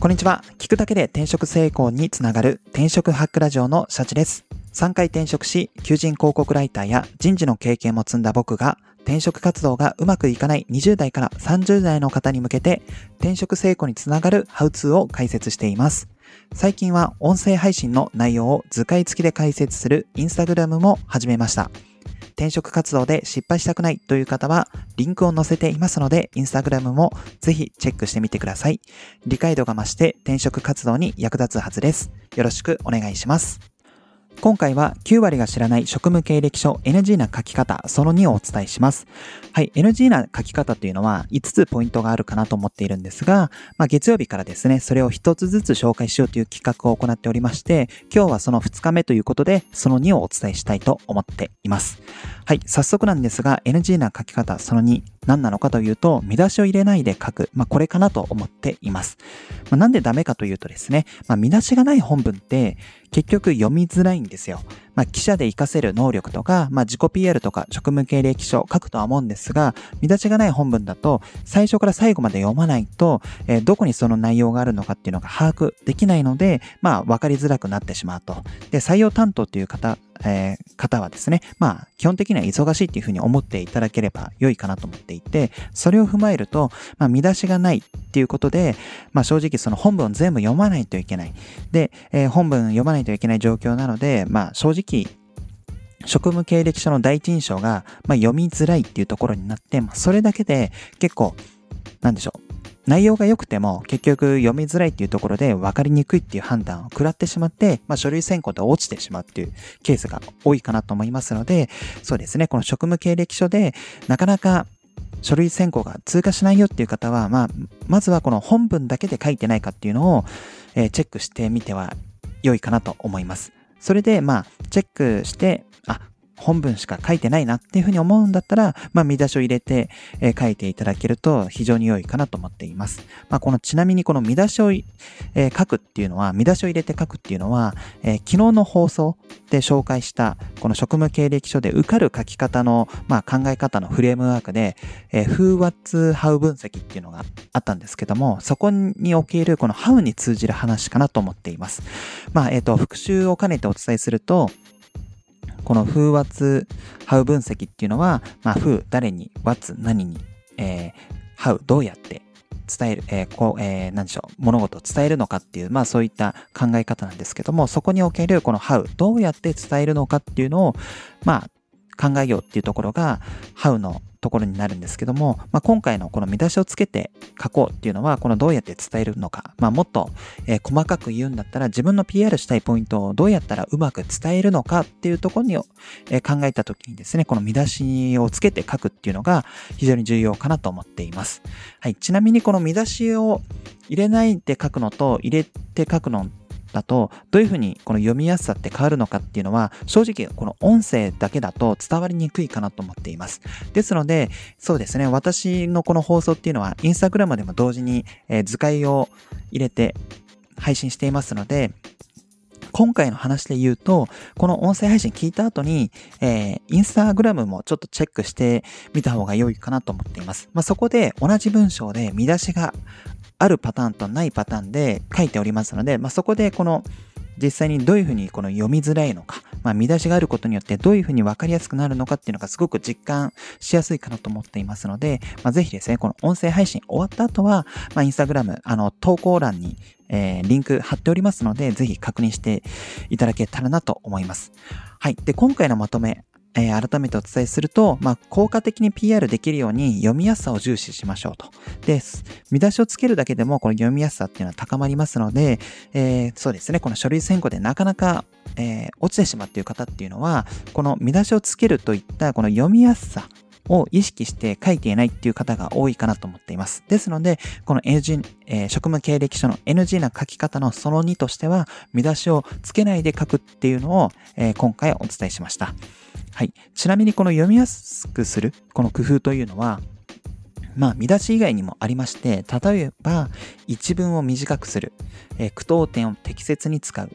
こんにちは。聞くだけで転職成功につながる転職ハックラジオのシャチです。3回転職し、求人広告ライターや人事の経験も積んだ僕が、転職活動がうまくいかない20代から30代の方に向けて、転職成功につながるハウツーを解説しています。最近は音声配信の内容を図解付きで解説するインスタグラムも始めました。転職活動で失敗したくないという方は、リンクを載せていますので、インスタグラムもぜひチェックしてみてください。理解度が増して転職活動に役立つはずです。よろしくお願いします。今回は9割が知らない職務経歴書 NG な書き方その2をお伝えします。はい、NG な書き方というのは5つポイントがあるかなと思っているんですが、まあ、月曜日からですね、それを1つずつ紹介しようという企画を行っておりまして、今日はその2日目ということで、その2をお伝えしたいと思っています。はい、早速なんですが、NG な書き方その2、何なのかというと、見出しを入れないで書く。まあ、これかなと思っています。まあ、なんでダメかというとですね、まあ、見出しがない本文って結局読みづらいんですよ。まあ、記者で活かせる能力とか、まあ、自己 PR とか職務経歴書書くとは思うんですが、見出しがない本文だと、最初から最後まで読まないと、えー、どこにその内容があるのかっていうのが把握できないので、まあ、わかりづらくなってしまうと。で、採用担当っていう方えー、方はですね、まあ、基本的には忙しいっていうふうに思っていただければ良いかなと思っていて、それを踏まえると、まあ、見出しがないっていうことで、まあ、正直その本文を全部読まないといけない。で、えー、本文読まないといけない状況なので、まあ、正直、職務経歴書の第一印象が、まあ、読みづらいっていうところになって、まあ、それだけで結構、なんでしょう。内容が良くても結局読みづらいっていうところで分かりにくいっていう判断を食らってしまって、まあ、書類選考で落ちてしまうっていうケースが多いかなと思いますので、そうですね、この職務経歴書でなかなか書類選考が通過しないよっていう方は、まあ、まずはこの本文だけで書いてないかっていうのを、えー、チェックしてみては良いかなと思います。それで、まあ、チェックして、あ、本文しか書いてないなっていうふうに思うんだったら、まあ、見出しを入れて、えー、書いていただけると非常に良いかなと思っています。まあ、このちなみにこの見出しを、えー、書くっていうのは、見出しを入れて書くっていうのは、えー、昨日の放送で紹介したこの職務経歴書で受かる書き方の、まあ、考え方のフレームワークで、えー、Who, What's, How 分析っていうのがあったんですけども、そこにおけるこの How に通じる話かなと思っています。まあ、えっ、と、復習を兼ねてお伝えすると、この風圧、ハウ分析っていうのは、まあ、風、誰に、what、何に、えー、how、どうやって伝える、えー、こう、えー、何でしょう、物事を伝えるのかっていう、まあそういった考え方なんですけども、そこにおけるこの how、どうやって伝えるのかっていうのを、まあ考えようっていうところが、how のところになるんですけども、まあ、今回のこの見出しをつけて書こうっていうのは、このどうやって伝えるのか、まあ、もっと、えー、細かく言うんだったら自分の PR したいポイントをどうやったらうまく伝えるのかっていうところに、えー、考えた時にですね、この見出しをつけて書くっていうのが非常に重要かなと思っています。はい。ちなみにこの見出しを入れないで書くのと入れて書くのだと、どういうふうにこの読みやすさって変わるのかっていうのは、正直この音声だけだと伝わりにくいかなと思っています。ですので、そうですね、私のこの放送っていうのは、インスタグラムでも同時に、え図解を入れて配信していますので、今回の話で言うと、この音声配信聞いた後に、えー、インスタグラムもちょっとチェックしてみた方が良いかなと思っています。まあ、そこで同じ文章で見出しがあるパターンとないパターンで書いておりますので、まあ、そこでこの実際にどういうふうにこの読みづらいのか、まあ、見出しがあることによってどういうふうに分かりやすくなるのかっていうのがすごく実感しやすいかなと思っていますので、まあ、ぜひですね、この音声配信終わった後は、まあ、インスタグラム、あの、投稿欄に、えー、リンク貼っておりますので、ぜひ確認していただけたらなと思います。はい。で、今回のまとめ、えー、改めてお伝えすると、まあ、効果的に PR できるように読みやすさを重視しましょうと。です、見出しをつけるだけでもこの読みやすさっていうのは高まりますので、えー、そうですね、この書類選考でなかなか、えー、落ちてしまっている方っていうのは、この見出しをつけるといったこの読みやすさを意識して書いていないっていう方が多いかなと思っています。ですので、この NG、えー、職務経歴書の NG な書き方のその2としては、見出しをつけないで書くっていうのを、えー、今回お伝えしました。はい。ちなみにこの読みやすくする、この工夫というのは、まあ、見出し以外にもありまして、例えば、一文を短くする、えー、句読点を適切に使う、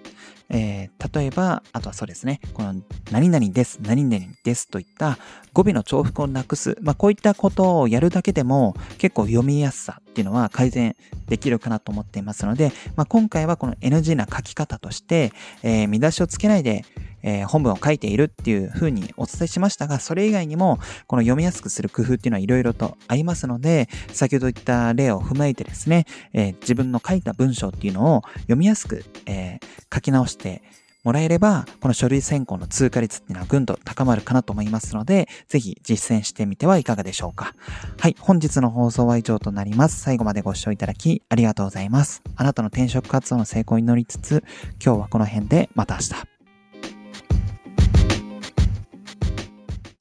えー、例えば、あとはそうですね、この、何々です、何々ですといった語尾の重複をなくす、まあ、こういったことをやるだけでも結構読みやすさっていうのは改善できるかなと思っていますので、まあ、今回はこの NG な書き方として、えー、見出しをつけないで、えー、本文を書いているっていう風にお伝えしましたが、それ以外にも、この読みやすくする工夫っていうのはいろいろとありますので、先ほど言った例を踏まえてですね、えー、自分の書いた文章っていうのを読みやすく、えー、書き直してもらえれば、この書類選考の通過率っていうのはぐんと高まるかなと思いますので、ぜひ実践してみてはいかがでしょうか。はい、本日の放送は以上となります。最後までご視聴いただきありがとうございます。あなたの転職活動の成功を祈りつつ、今日はこの辺でまた明日。